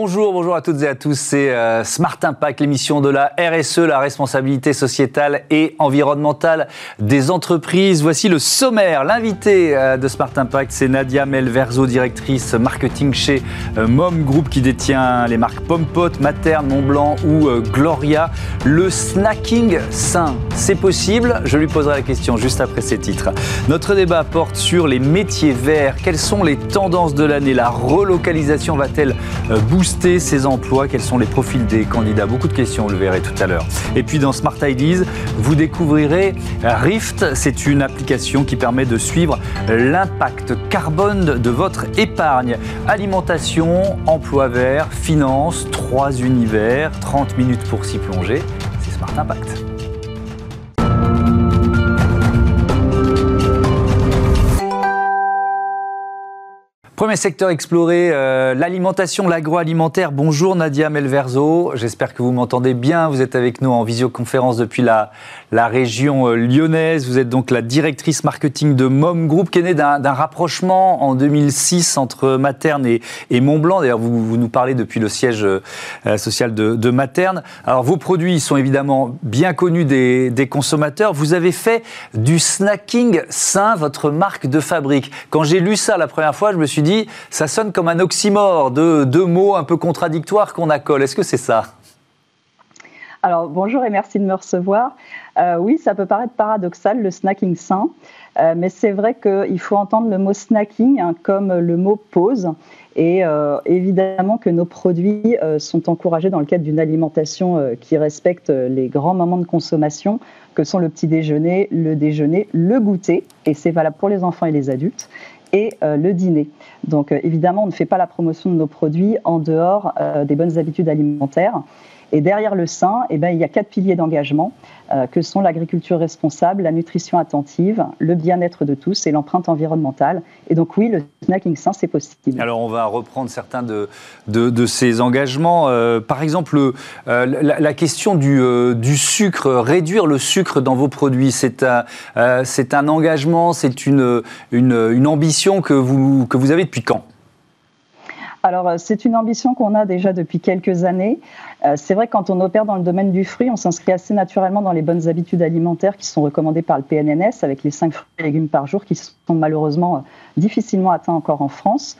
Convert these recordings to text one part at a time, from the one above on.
Bonjour, bonjour à toutes et à tous. C'est euh, Smart Impact, l'émission de la RSE, la responsabilité sociétale et environnementale des entreprises. Voici le sommaire. L'invité euh, de Smart Impact, c'est Nadia Melverzo, directrice marketing chez euh, Mom Group qui détient les marques Pompot, Materne, Montblanc ou Gloria. Le snacking sain, c'est possible? Je lui poserai la question juste après ces titres. Notre débat porte sur les métiers verts. Quelles sont les tendances de l'année? La relocalisation va-t-elle bouger ces emplois Quels sont les profils des candidats Beaucoup de questions, vous le verrez tout à l'heure. Et puis dans Smart Ideas, vous découvrirez Rift. C'est une application qui permet de suivre l'impact carbone de votre épargne. Alimentation, emploi vert, finance, trois univers, 30 minutes pour s'y plonger. C'est Smart Impact. Premier secteur exploré, euh, l'alimentation, l'agroalimentaire. Bonjour Nadia Melverzo, j'espère que vous m'entendez bien. Vous êtes avec nous en visioconférence depuis la, la région euh, lyonnaise. Vous êtes donc la directrice marketing de Mom Group, qui est née d'un rapprochement en 2006 entre Materne et, Montblanc. D'ailleurs, vous, vous, nous parlez depuis le siège euh, social de, de, Materne. Alors, vos produits sont évidemment bien connus des consommateurs. Vous avez fait du snacking sain, votre marque de fabrique. Quand j'ai lu ça la première fois, je me suis dit ça sonne comme un oxymore, de deux mots un peu contradictoires qu'on accole. Est-ce que c'est ça? Alors bonjour et merci de me recevoir. Euh, oui, ça peut paraître paradoxal, le snacking sain, euh, mais c'est vrai qu'il faut entendre le mot snacking hein, comme le mot pause. Et euh, évidemment que nos produits sont encouragés dans le cadre d'une alimentation qui respecte les grands moments de consommation, que sont le petit déjeuner, le déjeuner, le goûter, et c'est valable pour les enfants et les adultes et euh, le dîner. Donc euh, évidemment, on ne fait pas la promotion de nos produits en dehors euh, des bonnes habitudes alimentaires. Et derrière le sein, eh ben, il y a quatre piliers d'engagement euh, que sont l'agriculture responsable, la nutrition attentive, le bien-être de tous et l'empreinte environnementale. Et donc oui, le snacking sain, c'est possible. Alors on va reprendre certains de, de, ces engagements. Euh, par exemple, euh, la, question du, du, sucre, réduire le sucre dans vos produits, c'est un, un engagement, c'est une, une, une ambition que vous, que vous avez depuis quand? Alors, c'est une ambition qu'on a déjà depuis quelques années. Euh, c'est vrai que quand on opère dans le domaine du fruit, on s'inscrit assez naturellement dans les bonnes habitudes alimentaires qui sont recommandées par le PNNS, avec les 5 fruits et légumes par jour qui sont malheureusement euh, difficilement atteints encore en France.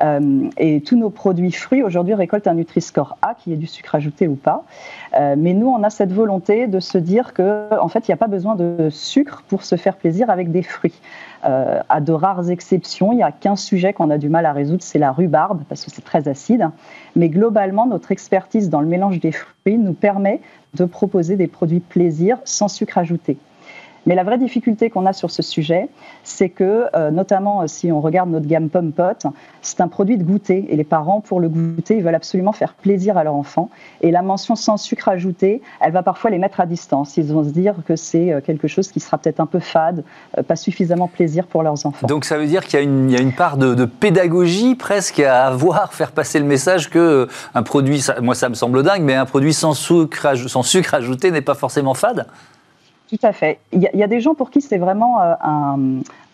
Euh, et tous nos produits fruits aujourd'hui récoltent un Nutri-Score A, qui est du sucre ajouté ou pas. mais nous, on a cette volonté de se dire que, en fait, il n'y a pas besoin de sucre pour se faire plaisir avec des fruits. Euh, à de rares exceptions, il y a qu'un sujet qu'on a du mal à résoudre, c'est la rhubarbe, parce que c'est très acide. Mais globalement, notre expertise dans le mélange des fruits nous permet de proposer des produits plaisir sans sucre ajouté. Mais la vraie difficulté qu'on a sur ce sujet, c'est que, euh, notamment euh, si on regarde notre gamme Pomme Pot, c'est un produit de goûter. Et les parents, pour le goûter, ils veulent absolument faire plaisir à leur enfant. Et la mention sans sucre ajouté, elle va parfois les mettre à distance. Ils vont se dire que c'est euh, quelque chose qui sera peut-être un peu fade, pas suffisamment plaisir pour leurs enfants. Donc ça veut dire qu'il y, a une part de, pédagogie presque à avoir, faire passer le message que un produit, moi ça me semble dingue, mais un produit sans sucre ajouté n'est pas forcément fade? Tout à fait. Il y, a, des gens pour qui c'est vraiment euh,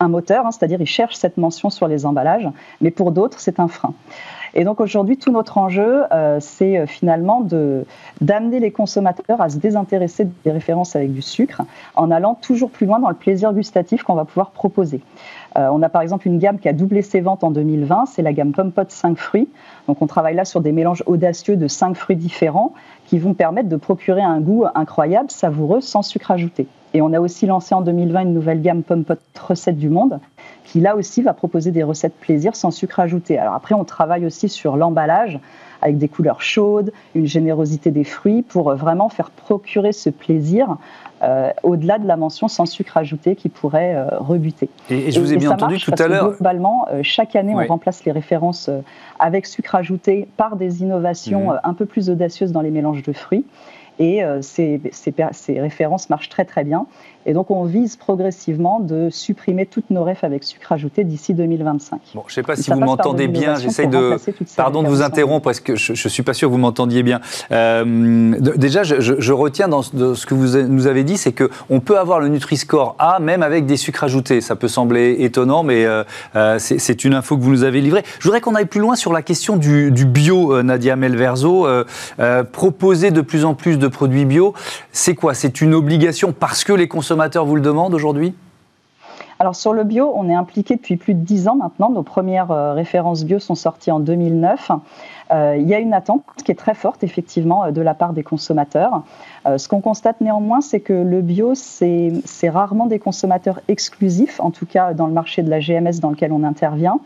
un, moteur, hein, c'est-à-dire ils cherchent cette mention sur les emballages, mais pour d'autres, c'est un frein. Et donc aujourd'hui, tout notre enjeu, euh, c'est euh, finalement d'amener les consommateurs à se désintéresser des références avec du sucre en allant toujours plus loin dans le plaisir gustatif qu'on va pouvoir proposer. On a par exemple une gamme qui a doublé ses ventes en 2020, c'est la gamme Pomme Pot 5 fruits. Donc on travaille là sur des mélanges audacieux de 5 fruits différents qui vont permettre de procurer un goût incroyable, savoureux, sans sucre ajouté. Et on a aussi lancé en 2020 une nouvelle gamme Pomme Pot Recettes du Monde, qui là aussi va proposer des recettes plaisir sans sucre ajouté. Alors après, on travaille aussi sur l'emballage avec des couleurs chaudes, une générosité des fruits pour vraiment faire procurer ce plaisir euh, au-delà de la mention sans sucre ajouté qui pourrait euh, rebuter. Et, je vous ai bien entendu tout à l'heure. Globalement, euh, chaque année, on remplace les références avec sucre ajouté par des innovations mhm. un peu plus audacieuses dans les mélanges de fruits. Et ces, ces, ces, références marchent très très bien. Et donc, on vise progressivement de supprimer toutes nos refs avec sucre ajouté d'ici 2025. Bon, je ne sais pas si vous m'entendez bien. J'essaie de. Pardon de vous interrompre parce que je ne suis pas sûr que vous m'entendiez bien. Euh, déjà, je, retiens dans ce que vous nous avez dit, c'est qu'on peut avoir le Nutri-Score A même avec des sucres ajoutés. Ça peut sembler étonnant, mais euh, euh, c'est une info que vous nous avez livrée. Je voudrais qu'on aille plus loin sur la question du, du bio, Nadia Melverzo. proposer de plus en plus de produits bio, c'est quoi? C'est une obligation parce que les consommateurs vous le demandent aujourd'hui? Alors sur le bio, on est impliqué depuis plus de 10 ans maintenant. Nos premières euh, références bio sont sorties en 2009. Euh, il y a une attente qui est très forte effectivement euh, de la part des consommateurs. ce qu'on constate néanmoins, c'est que le bio, c'est rarement des consommateurs exclusifs, en tout cas dans le marché de la GMS dans lequel on intervient.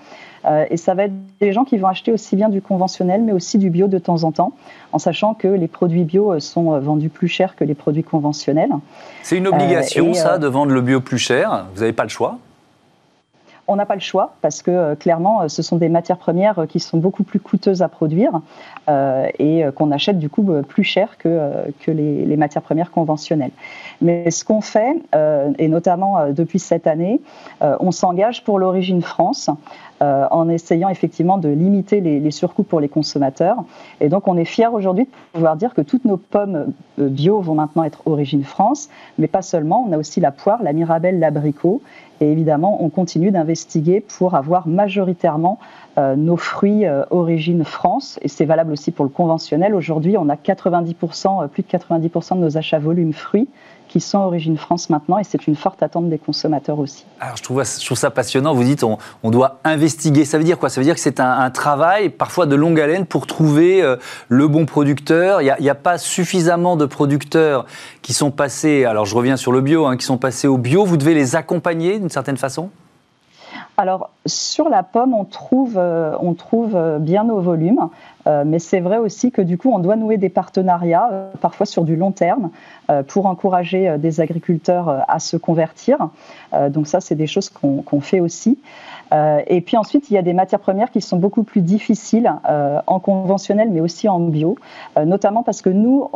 Euh, et ça va être des gens qui vont acheter aussi bien du conventionnel, mais aussi du bio de temps en temps, en sachant que les produits bio euh, sont euh, vendus plus cher que les produits conventionnels. C'est une obligation, ça, de vendre le bio plus cher Vous n'avez pas le choix on n'a pas le choix parce que clairement, ce sont des matières premières qui sont beaucoup plus coûteuses à produire et qu'on achète du coup plus cher que, que les, matières premières conventionnelles. Mais ce qu'on fait, et notamment depuis cette année, on s'engage pour l'origine France euh, en essayant effectivement de limiter les, les, surcoûts pour les consommateurs. Et donc on est fiers aujourd'hui de pouvoir dire que toutes nos pommes euh, bio vont maintenant être origine France, mais pas seulement, on a aussi la poire, la mirabelle, l'abricot. Et évidemment, on continue d'investiguer pour avoir majoritairement euh, nos fruits origine France. Et c'est valable aussi pour le conventionnel. Aujourd'hui, on a 90%, plus de 90% de nos achats volume fruits qui sont origine France maintenant et c'est une forte attente des consommateurs aussi. Alors je trouve, je trouve ça passionnant, vous dites on, doit investiguer, ça veut dire quoi? Ça veut dire que c'est un, travail parfois de longue haleine pour trouver euh, le bon producteur. Il n'y a, a, pas suffisamment de producteurs qui sont passés, alors je reviens sur le bio, hein, qui sont passés au bio, vous devez les accompagner d'une certaine façon? Alors, sur la pomme, on trouve, euh, euh, bien nos volumes, euh, mais c'est vrai aussi que du coup, on doit nouer des partenariats, parfois sur du long terme, pour encourager des agriculteurs à se convertir. donc ça, c'est des choses qu'on fait aussi. Euh, et puis ensuite, il y a des matières premières qui sont beaucoup plus difficiles euh, en conventionnel, mais aussi en bio, euh, notamment parce que nous,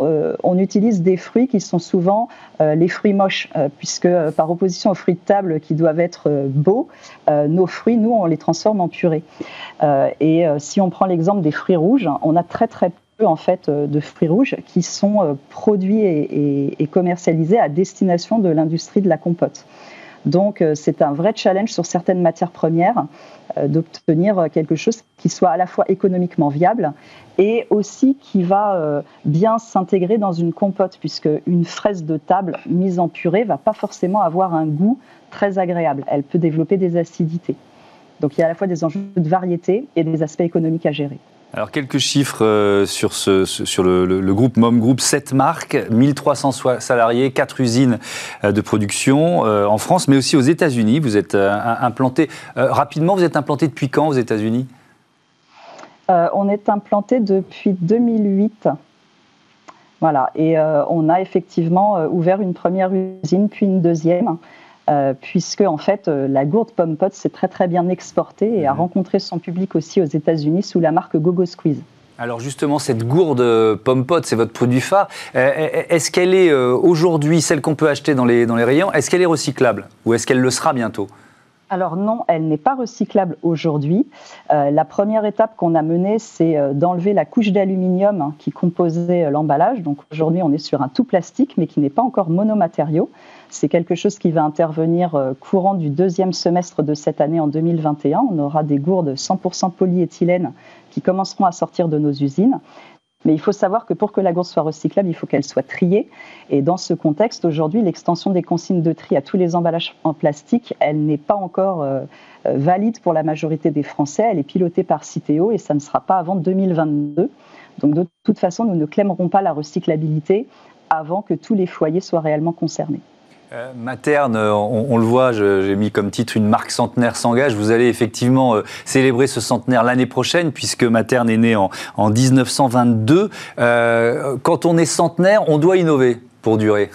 on utilise des fruits qui sont souvent les fruits moches, puisque par opposition aux fruits de table qui doivent être beaux, nos fruits, nous, on les transforme en purée. et si on prend l'exemple des fruits rouges, on a très très peu en fait de fruits rouges qui sont produits et commercialisés à destination de l'industrie de la compote. Donc euh, c'est un vrai challenge sur certaines matières premières euh, d'obtenir quelque chose qui soit à la fois économiquement viable et aussi qui va euh, bien s'intégrer dans une compote, puisque une fraise de table mise en purée va pas forcément avoir un goût très agréable. Elle peut développer des acidités. Donc il y a à la fois des enjeux de variété et des aspects économiques à gérer. Alors quelques chiffres euh, sur, ce, sur le, groupe Mom Group, 7 marques, 1300 salariés, 4 usines euh, de production euh, en France, mais aussi aux États-Unis. Vous êtes implanté rapidement. Vous êtes implanté depuis quand aux États-Unis? On est implanté depuis 2008. Voilà, et on a effectivement ouvert une première usine, puis une deuxième. Euh, puisque en fait euh, la gourde Pomme Pot s'est très très bien exportée et a mhm. rencontré son public aussi aux États-Unis sous la marque Gogo Squeeze. Alors justement, cette gourde Pomme Pot, c'est votre produit phare. Euh, est-ce qu'elle est, aujourd'hui, celle qu'on peut acheter dans les, dans les rayons, est-ce qu'elle est recyclable? Ou est-ce qu'elle le sera bientôt? Alors non, elle n'est pas recyclable aujourd'hui. la première étape qu'on a menée, c'est d'enlever la couche d'aluminium hein, qui composait l'emballage. Donc aujourd'hui, on est sur un tout plastique, mais qui n'est pas encore monomatériau. C'est quelque chose qui va intervenir euh, courant du deuxième semestre de cette année en 2021. On aura des gourdes 100% polyéthylène qui commenceront à sortir de nos usines. Mais il faut savoir que pour que la gourde soit recyclable, il faut qu'elle soit triée. Et dans ce contexte, aujourd'hui, l'extension des consignes de tri à tous les emballages en plastique, elle n'est pas encore euh, euh, valide pour la majorité des Français. Elle est pilotée par Citeo et ça ne sera pas avant 2022. Donc de toute façon, nous ne clèmerons pas la recyclabilité avant que tous les foyers soient réellement concernés. Euh, Materne, on, le voit, j'ai mis comme titre une marque centenaire s'engage. Vous allez effectivement euh, célébrer ce centenaire l'année prochaine, puisque Materne est né en, 1922. Euh, quand on est centenaire, on doit innover pour durer.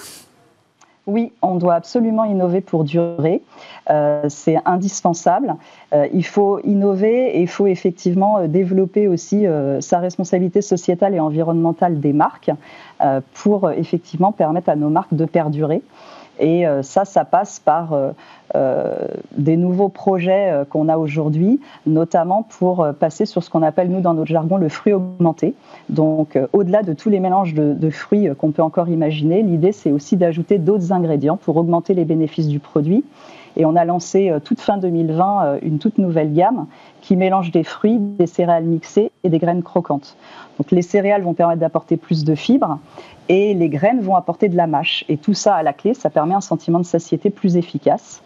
Oui, on doit absolument innover pour durer. c'est indispensable. il faut innover et il faut effectivement développer aussi sa responsabilité sociétale et environnementale des marques pour effectivement permettre à nos marques de perdurer. Et ça, ça passe par des nouveaux projets qu'on a aujourd'hui, notamment pour passer sur ce qu'on appelle, nous, dans notre jargon, le fruit augmenté. Donc, au-delà de tous les mélanges de, de fruits qu'on peut encore imaginer, l'idée, c'est aussi d'ajouter d'autres ingrédients pour augmenter les bénéfices du produit. Et on a lancé toute fin 2020 une toute nouvelle gamme qui mélange des fruits, des céréales mixées et des graines croquantes. Donc les céréales vont permettre d'apporter plus de fibres et les graines vont apporter de la mâche. Et tout ça à la clé, ça permet un sentiment de satiété plus efficace.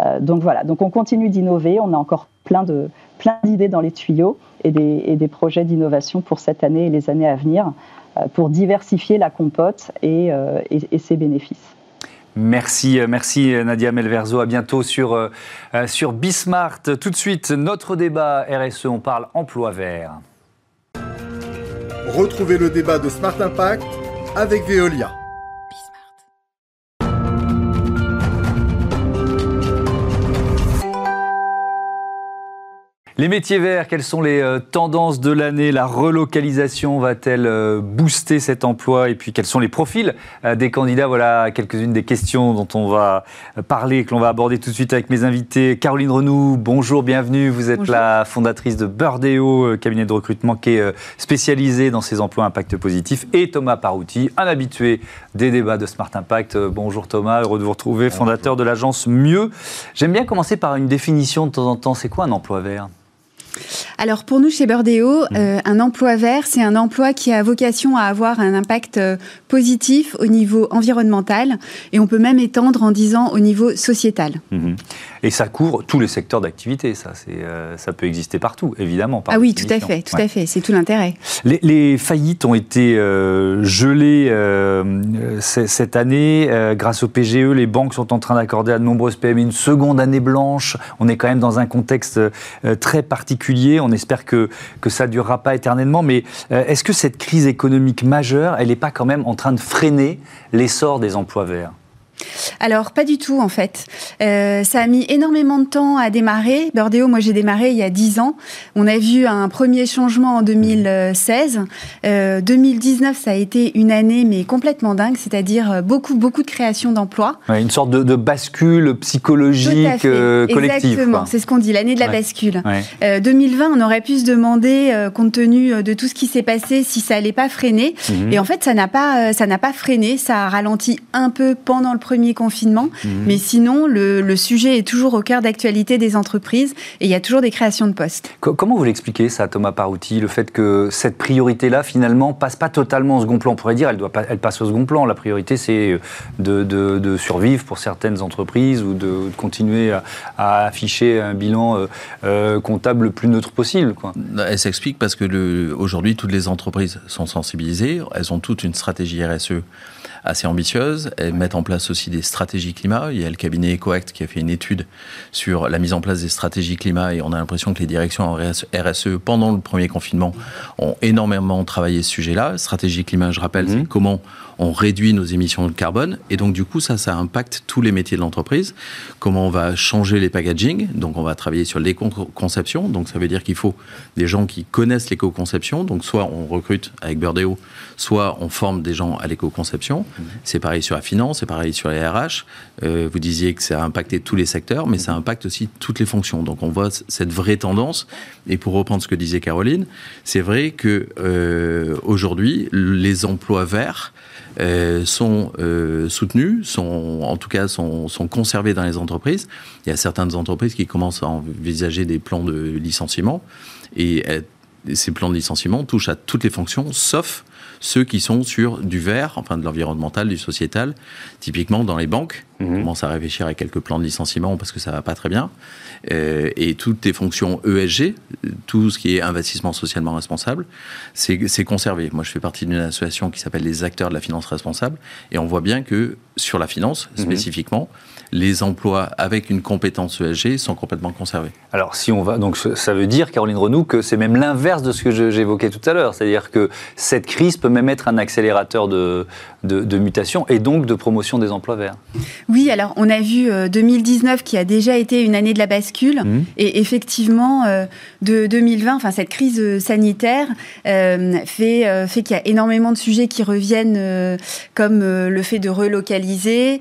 Euh, donc voilà, donc on continue d'innover, on a encore plein de plein d'idées dans les tuyaux et des, et des projets d'innovation pour cette année et les années à venir euh, pour diversifier la compote et, euh, et, et ses bénéfices. Merci, merci Nadia Melverzo. À bientôt sur, sur Bismart. Tout de suite, notre débat RSE, on parle emploi vert. Retrouvez le débat de Smart Impact avec Veolia. Les métiers verts, quelles sont les euh, tendances de l'année? La relocalisation va-t-elle euh, booster cet emploi? Et puis quels sont les profils euh, des candidats? Voilà quelques-unes des questions dont on va parler, que l'on va aborder tout de suite avec mes invités. Caroline Renou, bonjour, bienvenue. Vous êtes la fondatrice de Burdeo, cabinet de recrutement qui est spécialisé dans ces emplois impact positif. Et Thomas Parouti, un habitué des débats de Smart Impact. Bonjour Thomas, heureux de vous retrouver, fondateur de l'agence Mieux. J'aime bien commencer par une définition de temps en temps. C'est quoi un emploi vert? Alors pour nous chez Burdeo, mmh. euh, un emploi vert, c'est un emploi qui a vocation à avoir un impact euh, positif au niveau environnemental et on peut même étendre en disant au niveau sociétal. Mmh. Et ça couvre tous les secteurs d'activité, ça, euh, ça peut exister partout, évidemment. ah oui, tout à fait, tout à fait, c'est tout l'intérêt. Les, faillites ont été gelées cette année grâce au PGE. Les banques sont en train d'accorder à de nombreuses PME une seconde année blanche. On est quand même dans un contexte très particulier on espère que, que ça ne durera pas éternellement. Mais euh, est-ce que cette crise économique majeure, elle n'est pas quand même en train de freiner l'essor des emplois verts? Alors, pas du tout, en fait. Euh, ça a mis énormément de temps à démarrer. Burdeo, moi, j'ai démarré il y a 10 ans. On a vu un premier changement en 2016. Euh, 2019, ça a été une année, mais complètement dingue, c'est-à-dire euh, beaucoup, beaucoup de création d'emplois. une sorte de, bascule psychologique euh, collective. Exactement, c'est ce qu'on dit, l'année de la bascule. 2020, on aurait pu se demander, compte tenu de tout ce qui s'est passé, si ça allait pas freiner. Mhm. Et en fait, ça n'a pas, ça n'a pas freiné. Ça a ralenti un peu pendant le premier confinement. Mhm. Mais sinon, le, sujet est toujours au cœur d'actualité des entreprises et il y a toujours des créations de postes. Comment vous l'expliquez ça, Thomas Parouti, le fait que cette priorité-là, finalement, passe pas totalement au second plan? On pourrait dire, elle, doit pas, elle passe au second plan. La priorité, c'est de, survivre pour certaines entreprises ou de, continuer à, afficher un bilan euh, euh, comptable le plus neutre possible. Quoi. Elle s'explique parce que aujourd'hui, toutes les entreprises sont sensibilisées. Elles ont toute une stratégie RSE assez ambitieuses. Elles mettent en place aussi des stratégies climat. Il y a le cabinet EcoAct qui a fait une étude sur la mise en place des stratégies climat et on a l'impression que les directions en RSE pendant le premier confinement ont énormément travaillé ce sujet-là. Stratégie climat, je rappelle, c'est mmh. comment on réduit nos émissions de carbone. Et donc, du coup, ça, ça impacte tous les métiers de l'entreprise. Comment on va changer les packaging? Donc, on va travailler sur l'éco-conception. Donc, ça veut dire qu'il faut des gens qui connaissent l'éco-conception. Donc, soit on recrute avec Burdeo, soit on forme des gens à l'éco-conception. Mmh. C'est pareil sur la finance, c'est pareil sur les RH. Euh, vous disiez que ça a impacté tous les secteurs, mais ça impacte aussi toutes les fonctions. Donc, on voit cette vraie tendance. Et pour reprendre ce que disait Caroline, c'est vrai que euh, aujourd'hui, les emplois verts euh, sont euh, soutenus, sont, en tout cas sont, conservés dans les entreprises. Il y a certaines entreprises qui commencent à envisager des plans de licenciement et euh, ces plans de licenciement touchent à toutes les fonctions, sauf ceux qui sont sur du vert, enfin de l'environnemental, du sociétal. Typiquement dans les banques, on mhm. commence à réfléchir à quelques plans de licenciement parce que ça va pas très bien. Euh, et toutes les fonctions ESG, tout ce qui est investissement socialement responsable, c'est conservé. Moi, je fais partie d'une association qui s'appelle les acteurs de la finance responsable, et on voit bien que sur la finance mhm. spécifiquement, les emplois avec une compétence ESG sont complètement conservés. Alors, si on va, donc ça veut dire, Caroline Renou, que c'est même l'inverse de ce que j'évoquais tout à l'heure, c'est-à-dire que cette crise peut même être un accélérateur de, de, de mutation et donc de promotion des emplois verts. Oui, alors on a vu 2019 qui a déjà été une année de la bascule. Mmh. Et effectivement, de 2020, enfin cette crise sanitaire fait, fait qu'il y a énormément de sujets qui reviennent, comme le fait de relocaliser.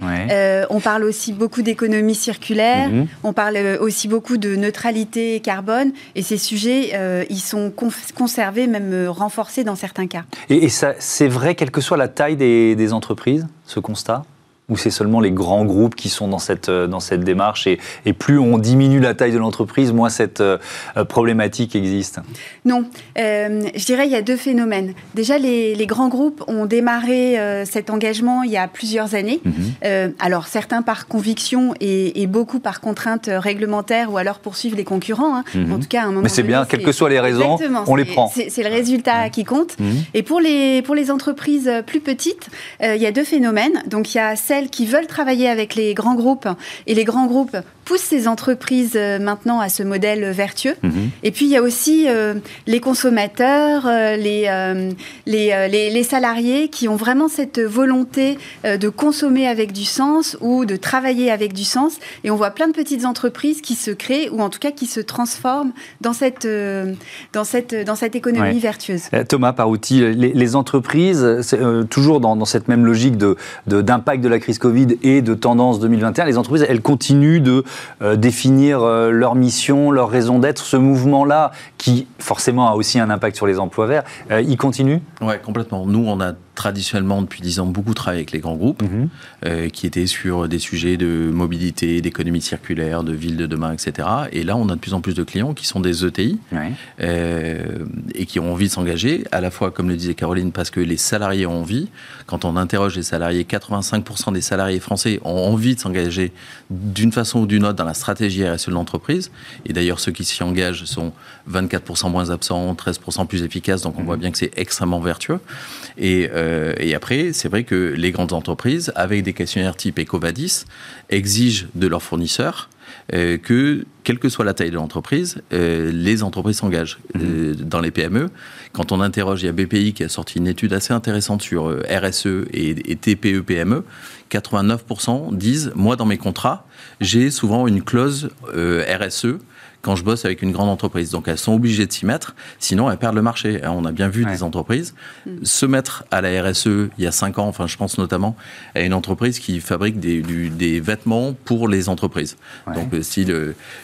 on parle aussi beaucoup d'économie circulaire. Mmh. On parle aussi beaucoup de neutralité carbone. Et ces sujets, ils sont conservés, même renforcés dans certains cas. Et, et c'est vrai, quelle que soit la taille des entreprises, ce constat? Ou c'est seulement les grands groupes qui sont dans cette, euh, dans cette démarche et, et plus on diminue la taille de l'entreprise, moins cette euh, problématique existe? Non, euh, je dirais il y a deux phénomènes. Déjà, les, les grands groupes ont démarré cet engagement il y a plusieurs années. Mhm. alors, certains par conviction et, et, beaucoup par contrainte réglementaire ou alors poursuivre les concurrents. Hein. Mhm. En tout cas, à un moment Mais c'est bien, quelles que soient les raisons, on les prend. C'est le résultat qui compte. Mhm. Et pour les, pour les entreprises plus petites, il y a deux phénomènes. Donc, il y a qui veulent travailler avec les grands groupes et les grands groupes poussent ces entreprises euh, maintenant à ce modèle vertueux. Mhm. Et puis il y a aussi euh, les consommateurs, euh, les, les, les, salariés qui ont vraiment cette volonté de consommer avec du sens ou de travailler avec du sens. Et on voit plein de petites entreprises qui se créent ou en tout cas qui se transforment dans cette, dans cette, dans cette économie vertueuse. Thomas Parouti, les, les entreprises, toujours dans, dans, cette même logique d'impact de, d'impact de la crise Covid et de tendance 2021, les entreprises, elles continuent de euh, définir euh, leur mission, leur raison d'être. Ce mouvement-là, qui forcément a aussi un impact sur les emplois verts, euh, il continue? Oui, complètement. Nous, on a traditionnellement depuis dix ans beaucoup travaillé avec les grands groupes mhm. euh, qui étaient sur des sujets de mobilité, d'économie circulaire, de ville de demain, etc. Et là, on a de plus en plus de clients qui sont des ETI euh, et qui ont envie de s'engager, à la fois, comme le disait Caroline, parce que les salariés ont envie. Quand on interroge les salariés, 85% des salariés français ont envie de s'engager d'une façon ou d'une autre dans la stratégie RSE de l'entreprise. Et d'ailleurs, ceux qui s'y engagent sont 24% moins absents, 13% plus efficaces. Donc on voit mhm. bien que c'est extrêmement vertueux. Et euh, euh, et après, c'est vrai que les grandes entreprises, avec des questionnaires type EcoVadis, exigent de leurs fournisseurs euh, que, quelle que soit la taille de l'entreprise, euh, les entreprises s'engagent mhm. dans les PME. Quand on interroge, il y a BPI qui a sorti une étude assez intéressante sur RSE et, et TPE-PME. 89% disent, moi dans mes contrats, j'ai souvent une clause RSE quand je bosse avec une grande entreprise. Donc elles sont obligées de s'y mettre, sinon elles perdent le marché. On a bien vu des entreprises mm. se mettre à la RSE il y a 5 ans, enfin je pense notamment à une entreprise qui fabrique des, des vêtements pour les entreprises. Donc euh, si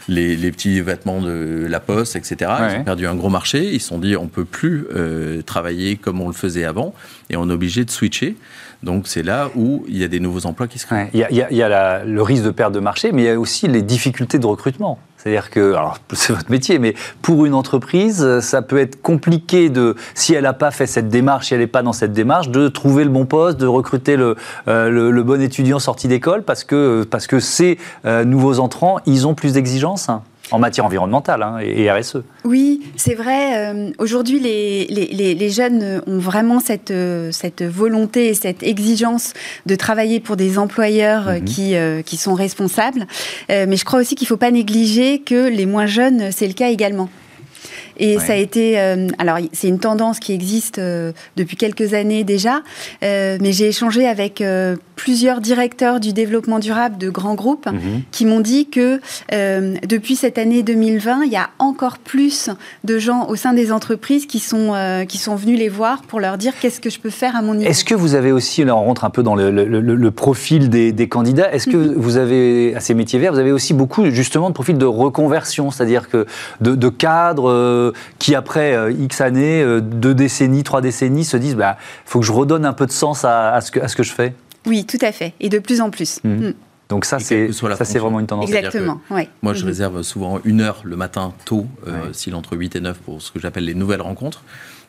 les, les, petits vêtements de la Poste, etc., ils ont perdu un gros marché, ils se sont dit on peut plus euh, travailler comme on le faisait avant et on est obligé de switcher. Donc c'est là où il y a des nouveaux emplois qui se créent. il y a, il y a le risque de perte de marché, mais il y a aussi les difficultés de recrutement. C'est-à-dire que, alors c'est votre métier, mais pour une entreprise, ça peut être compliqué de, si elle n'a pas fait cette démarche, si elle n'est pas dans cette démarche, de trouver le bon poste, de recruter le, euh, bon étudiant sorti d'école, parce que, parce que ces euh, nouveaux entrants, ils ont plus d'exigences en matière environnementale hein, et RSE. Oui, c'est vrai. Euh, aujourd'hui, les, les, les, jeunes ont vraiment cette, euh, cette volonté et cette exigence de travailler pour des employeurs euh, mhm. qui, qui sont responsables. mais je crois aussi qu'il ne faut pas négliger que les moins jeunes, c'est le cas également. Et ça a été, euh, alors c'est une tendance qui existe euh, depuis quelques années déjà, euh, mais j'ai échangé avec plusieurs directeurs du développement durable de grands groupes mhm. qui m'ont dit que depuis cette année 2020, il y a encore plus de gens au sein des entreprises qui sont, qui sont venus les voir pour leur dire qu'est-ce que je peux faire à mon niveau. Est-ce que vous avez aussi, là on rentre un peu dans le, le, profil des, des candidats, est-ce que mhm. vous avez, à ces métiers verts, vous avez aussi beaucoup justement de profils de reconversion, c'est-à-dire que de, de cadres qui après euh, X années, euh, deux décennies, trois décennies, se disent, il bah, faut que je redonne un peu de sens à, ce, que, à ce que je fais Oui, tout à fait, et de plus en plus. Mmh. Mmh. Donc ça, c'est ça, c'est vraiment une tendance. Exactement. Moi, je mmh. réserve souvent une heure le matin tôt, euh, s'il entre 8 et 9, pour ce que j'appelle les nouvelles rencontres.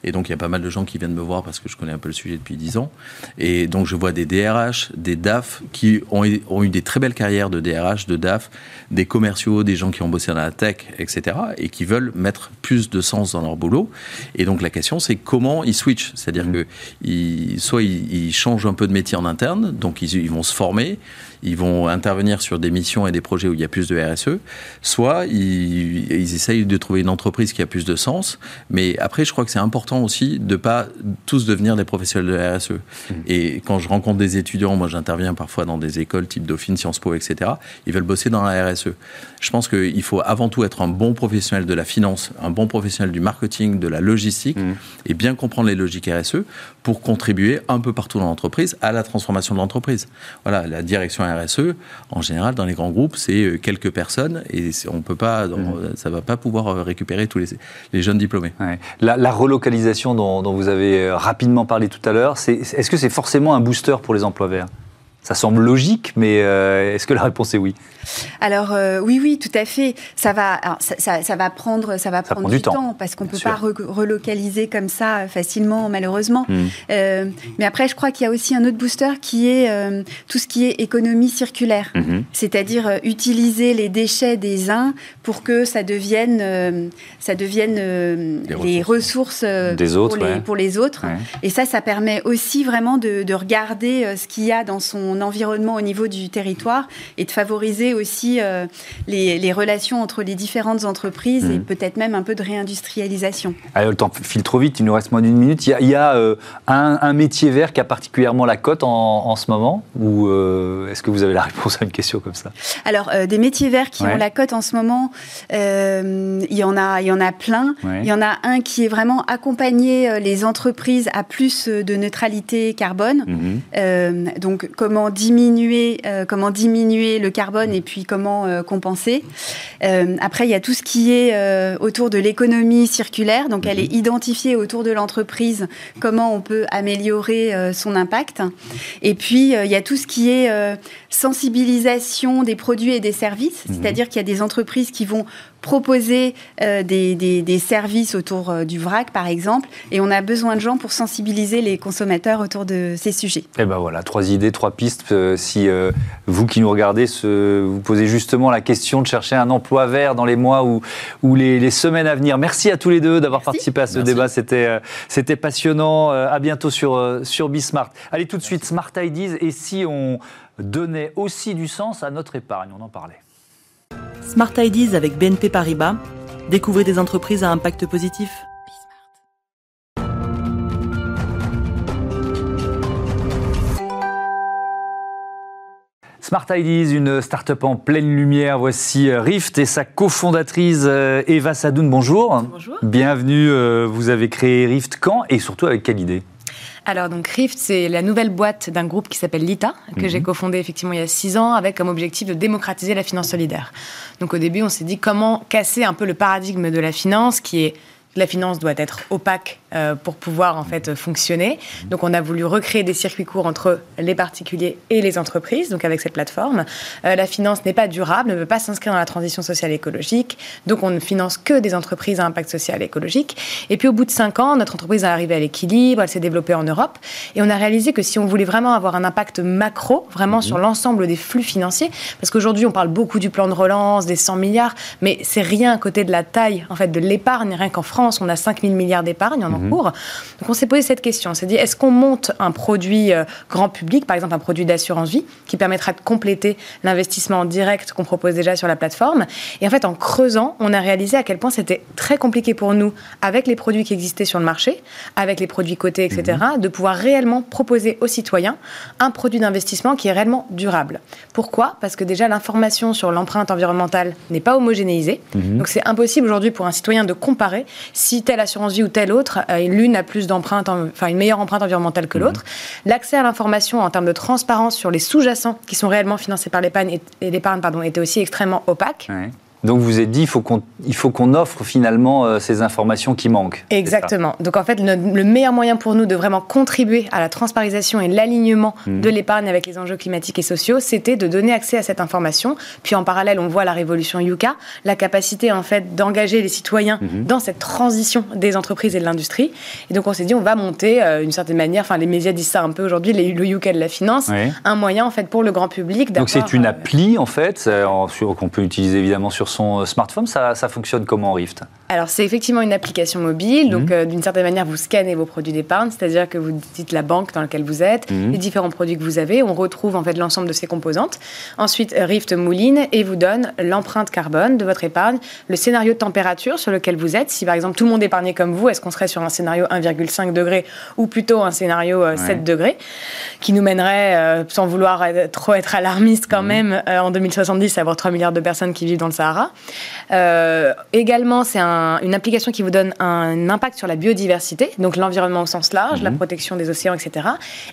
Et donc, il y a pas mal de gens qui viennent me voir parce que je connais un peu le sujet depuis 10 ans. Et donc, je vois des DRH, des DAF qui ont, ont eu des très belles carrières de DRH, de DAF, des commerciaux, des gens qui ont bossé dans la tech, etc. et qui veulent mettre plus de sens dans leur boulot. Et donc, la question, c'est comment ils switchent. C'est-à-dire mmh. que soit ils, changent un peu de métier en interne, donc ils, ils vont se former, ils vont intervenir sur des missions et des projets où il y a plus de RSE, soit ils, ils essayent de trouver une entreprise qui a plus de sens. Mais après, je crois que c'est important aussi de pas tous devenir des professionnels de la RSE. Mmh. Et quand je rencontre des étudiants, moi j'interviens parfois dans des écoles type Dauphine, Sciences Po, etc. Ils veulent bosser dans la RSE. Je pense qu'il faut avant tout être un bon professionnel de la finance, un bon professionnel du marketing, de la logistique, mmh. et bien comprendre les logiques RSE pour contribuer un peu partout dans l'entreprise à la transformation de l'entreprise. Voilà, la direction RSE, en général, dans les grands groupes, c'est euh, quelques personnes et on peut pas, mmh. ça va pas pouvoir euh, récupérer tous les, les jeunes diplômés. La, la, relocalisation dont, dont, vous avez euh, rapidement parlé tout à l'heure, est-ce que c'est forcément un booster pour les emplois verts? Ça semble logique, mais euh, est-ce que la réponse est oui? Alors euh, oui, oui, tout à fait. Ça va, ça, ça, va prendre, ça va prendre du, temps, parce qu'on ne peut pas relocaliser comme ça euh, facilement, malheureusement. Hmm. mais après, je crois qu'il y a aussi un autre booster qui est tout ce qui est économie circulaire, mhm. c'est-à-dire utiliser les déchets des uns pour que ça devienne, ça devienne les, ressources, des autres, pour, les, pour les autres. Et ça, ça permet aussi vraiment de, de regarder ce qu'il y a dans son environnement au niveau du territoire et de favoriser aussi euh, les, relations entre les différentes entreprises et mmh. peut-être même un peu de réindustrialisation. le temps file trop vite, il nous reste moins d'une minute. Il y a, euh, un, métier vert qui a particulièrement la cote en, ce moment ou euh, est-ce que vous avez la réponse à une question comme ça? Alors, des métiers verts qui ont la cote en ce moment, il, y en a, il y en a plein. Il y en a un qui est vraiment accompagner les entreprises à plus de neutralité carbone. Mmh. donc, comment diminuer, comment diminuer le carbone et puis comment euh, compenser. Euh, après, il y a tout ce qui est autour de l'économie circulaire. Donc, elle est mhm. identifiée autour de l'entreprise, comment on peut améliorer son impact. Et puis, il y a tout ce qui est sensibilisation des produits et des services. Mhm. C'est-à-dire qu'il y a des entreprises qui vont proposer euh, des, des, services autour euh, du vrac, par exemple, et on a besoin de gens pour sensibiliser les consommateurs autour de ces sujets. Et eh ben voilà, trois idées, trois pistes. Euh, si vous qui nous regardez, se, vous posez justement la question de chercher un emploi vert dans les mois ou, ou les, les semaines à venir. Merci à tous les deux d'avoir participé à ce débat. C'était c'était passionnant. à bientôt sur, sur Bismart. Allez tout de suite, Smart Ideas. Et si on donnait aussi du sens à notre épargne On en parlait. Smart Ideas avec BNP Paribas. Découvrez des entreprises à impact positif. Smart Ideas, une start-up en pleine lumière. Voici euh, Rift et sa cofondatrice euh, Eva Sadoun. Bonjour. Bonjour. Bienvenue. Euh, vous avez créé Rift quand et surtout avec quelle idée? Alors donc Rift, c'est la nouvelle boîte d'un groupe qui s'appelle Lita, que j'ai mhm. cofondé effectivement il y a six ans, avec comme objectif de démocratiser la finance solidaire. Donc au début, on s'est dit comment casser un peu le paradigme de la finance qui est la finance doit être opaque pour pouvoir en fait fonctionner. Donc on a voulu recréer des circuits courts entre les particuliers et les entreprises, donc avec cette plateforme. Euh, la finance n'est pas durable, ne veut pas s'inscrire dans la transition sociale et écologique, donc on ne finance que des entreprises à impact social et écologique. Et puis au bout de cinq ans, notre entreprise est arrivée à l'équilibre, elle s'est développée en Europe, et on a réalisé que si on voulait vraiment avoir un impact macro, vraiment sur l'ensemble des flux financiers, parce qu'aujourd'hui on parle beaucoup du plan de relance, des 100 milliards, mais c'est rien à côté de la taille en fait de l'épargne, rien qu'en France on a 5 000 milliards d'épargne en mhm. cours. Donc on s'est posé cette question. On s'est dit, est-ce qu'on monte un produit euh, grand public, par exemple un produit d'assurance vie, qui permettra de compléter l'investissement direct qu'on propose déjà sur la plateforme? Et en fait, en creusant, on a réalisé à quel point c'était très compliqué pour nous, avec les produits qui existaient sur le marché, avec les produits cotés, etc., mhm. de pouvoir réellement proposer aux citoyens un produit d'investissement qui est réellement durable. Pourquoi? Parce que déjà, l'information sur l'empreinte environnementale n'est pas homogénéisée. Mhm. Donc c'est impossible aujourd'hui pour un citoyen de comparer si telle assurance vie ou telle autre, l'une a plus d'empreintes, enfin une meilleure empreinte environnementale que mhm. l'autre. L'accès à l'information en termes de transparence sur les sous-jacents qui sont réellement financés par l'épargne et l'épargne pardon était aussi extrêmement opaque. Donc vous êtes dit, il faut qu'on, il faut qu'on offre finalement euh, ces informations qui manquent. Exactement. Donc en fait, le, meilleur moyen pour nous de vraiment contribuer à la transparisation et l'alignement mmh. de l'épargne avec les enjeux climatiques et sociaux, c'était de donner accès à cette information. Puis en parallèle, on voit la révolution Yuka, la capacité en fait d'engager les citoyens mmh. dans cette transition des entreprises et de l'industrie. Et donc on s'est dit, on va monter euh, d'une certaine manière, enfin les médias disent ça un peu aujourd'hui, le Yuka de la finance, un moyen en fait pour le grand public. Donc c'est une euh, appli en fait, qu'on peut utiliser évidemment sur son smartphone. Ça, ça fonctionne comment Rift? Alors, c'est effectivement une application mobile. Donc, mhm. d'une certaine manière, vous scannez vos produits d'épargne, c'est-à-dire que vous dites la banque dans laquelle vous êtes, mhm. les différents produits que vous avez. On retrouve en fait l'ensemble de ces composantes. Ensuite, Rift mouline et vous donne l'empreinte carbone de votre épargne, le scénario de température sur lequel vous êtes. Si par exemple tout le monde épargnait comme vous, est-ce qu'on serait sur un scénario 1,5 degré ou plutôt un scénario 7 degrés qui nous mènerait, sans vouloir trop être alarmiste quand mhm. même, en 2070 à avoir 3 milliards de personnes qui vivent dans le Sahara? Euh, également, c'est une application qui vous donne un impact sur la biodiversité, donc l'environnement au sens large, la mhm. protection des océans, etc.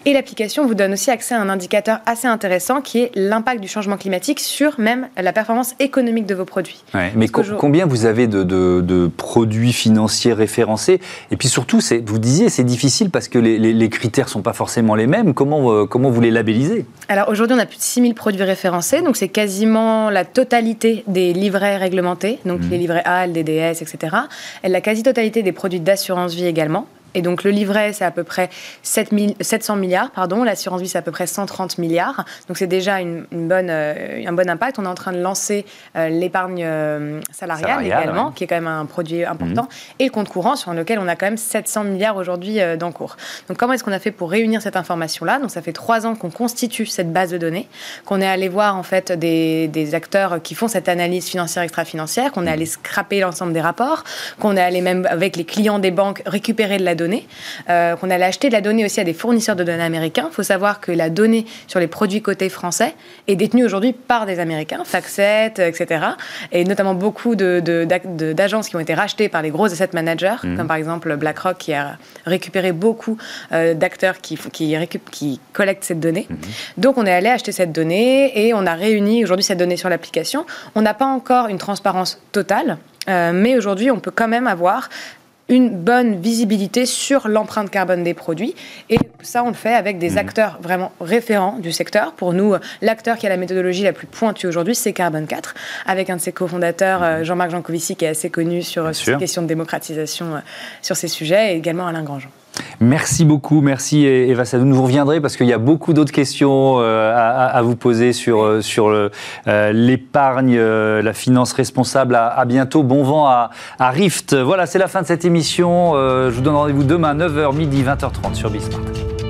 Et l'application vous donne aussi accès à un indicateur assez intéressant qui est l'impact du changement climatique sur même la performance économique de vos produits. mais combien vous avez de, produits financiers référencés? Et puis surtout, vous disiez, c'est difficile parce que les, critères ne sont pas forcément les mêmes. Comment, euh, comment vous les labellisez? Alors aujourd'hui, on a plus de 6000 produits référencés, donc c'est quasiment la totalité des livrets réglementés, donc mhm. les livrets A, LDDS, etc. Et la quasi-totalité des produits d'assurance vie également. Et donc le livret, c'est à peu près 7 700 milliards, pardon. L'assurance vie, c'est à peu près 130 milliards. Donc c'est déjà une, bonne, euh, un bon impact. On est en train de lancer euh, l'épargne euh, salariale, également, qui est quand même un produit important, mhm. et le compte courant sur lequel on a quand même 700 milliards aujourd'hui d'encours. Donc comment est-ce qu'on a fait pour réunir cette information-là? Donc ça fait trois ans qu'on constitue cette base de données, qu'on est allé voir en fait des, des acteurs qui font cette analyse financière extra-financière, qu'on est allé scraper l'ensemble des rapports, qu'on est allé même avec les clients des banques récupérer de la donnée euh, qu'on allait acheter de la donnée aussi à des fournisseurs de données américains. Il faut savoir que la donnée sur les produits cotés français est détenue aujourd'hui par des Américains, FactSet, etc. Et notamment beaucoup d'agences qui ont été rachetées par les gros asset managers, mhm. comme par exemple BlackRock qui a récupéré beaucoup euh, d'acteurs qui, qui, qui, collectent cette donnée. Mhm. Donc on est allé acheter cette donnée et on a réuni aujourd'hui cette donnée sur l'application. On n'a pas encore une transparence totale. Euh, mais aujourd'hui, on peut quand même avoir une bonne visibilité sur l'empreinte carbone des produits. Et ça, on le fait avec des mhm. acteurs vraiment référents du secteur. Pour nous, l'acteur qui a la méthodologie la plus pointue aujourd'hui, c'est Carbone 4, avec un de ses cofondateurs, mhm. euh, Jean-Marc Jancovici, qui est assez connu sur, sur ces questions de démocratisation euh, sur ces sujets, et également Alain Grandjean. Merci beaucoup, merci Eva Sadou. Nous vous reviendrez parce qu'il y a beaucoup d'autres questions euh, à, vous poser sur, euh, sur euh, l'épargne, la finance responsable. À, bientôt, bon vent à, à Rift. Voilà, c'est la fin de cette émission. je vous donne rendez-vous demain, 9h, midi, 20h30 sur Bismart.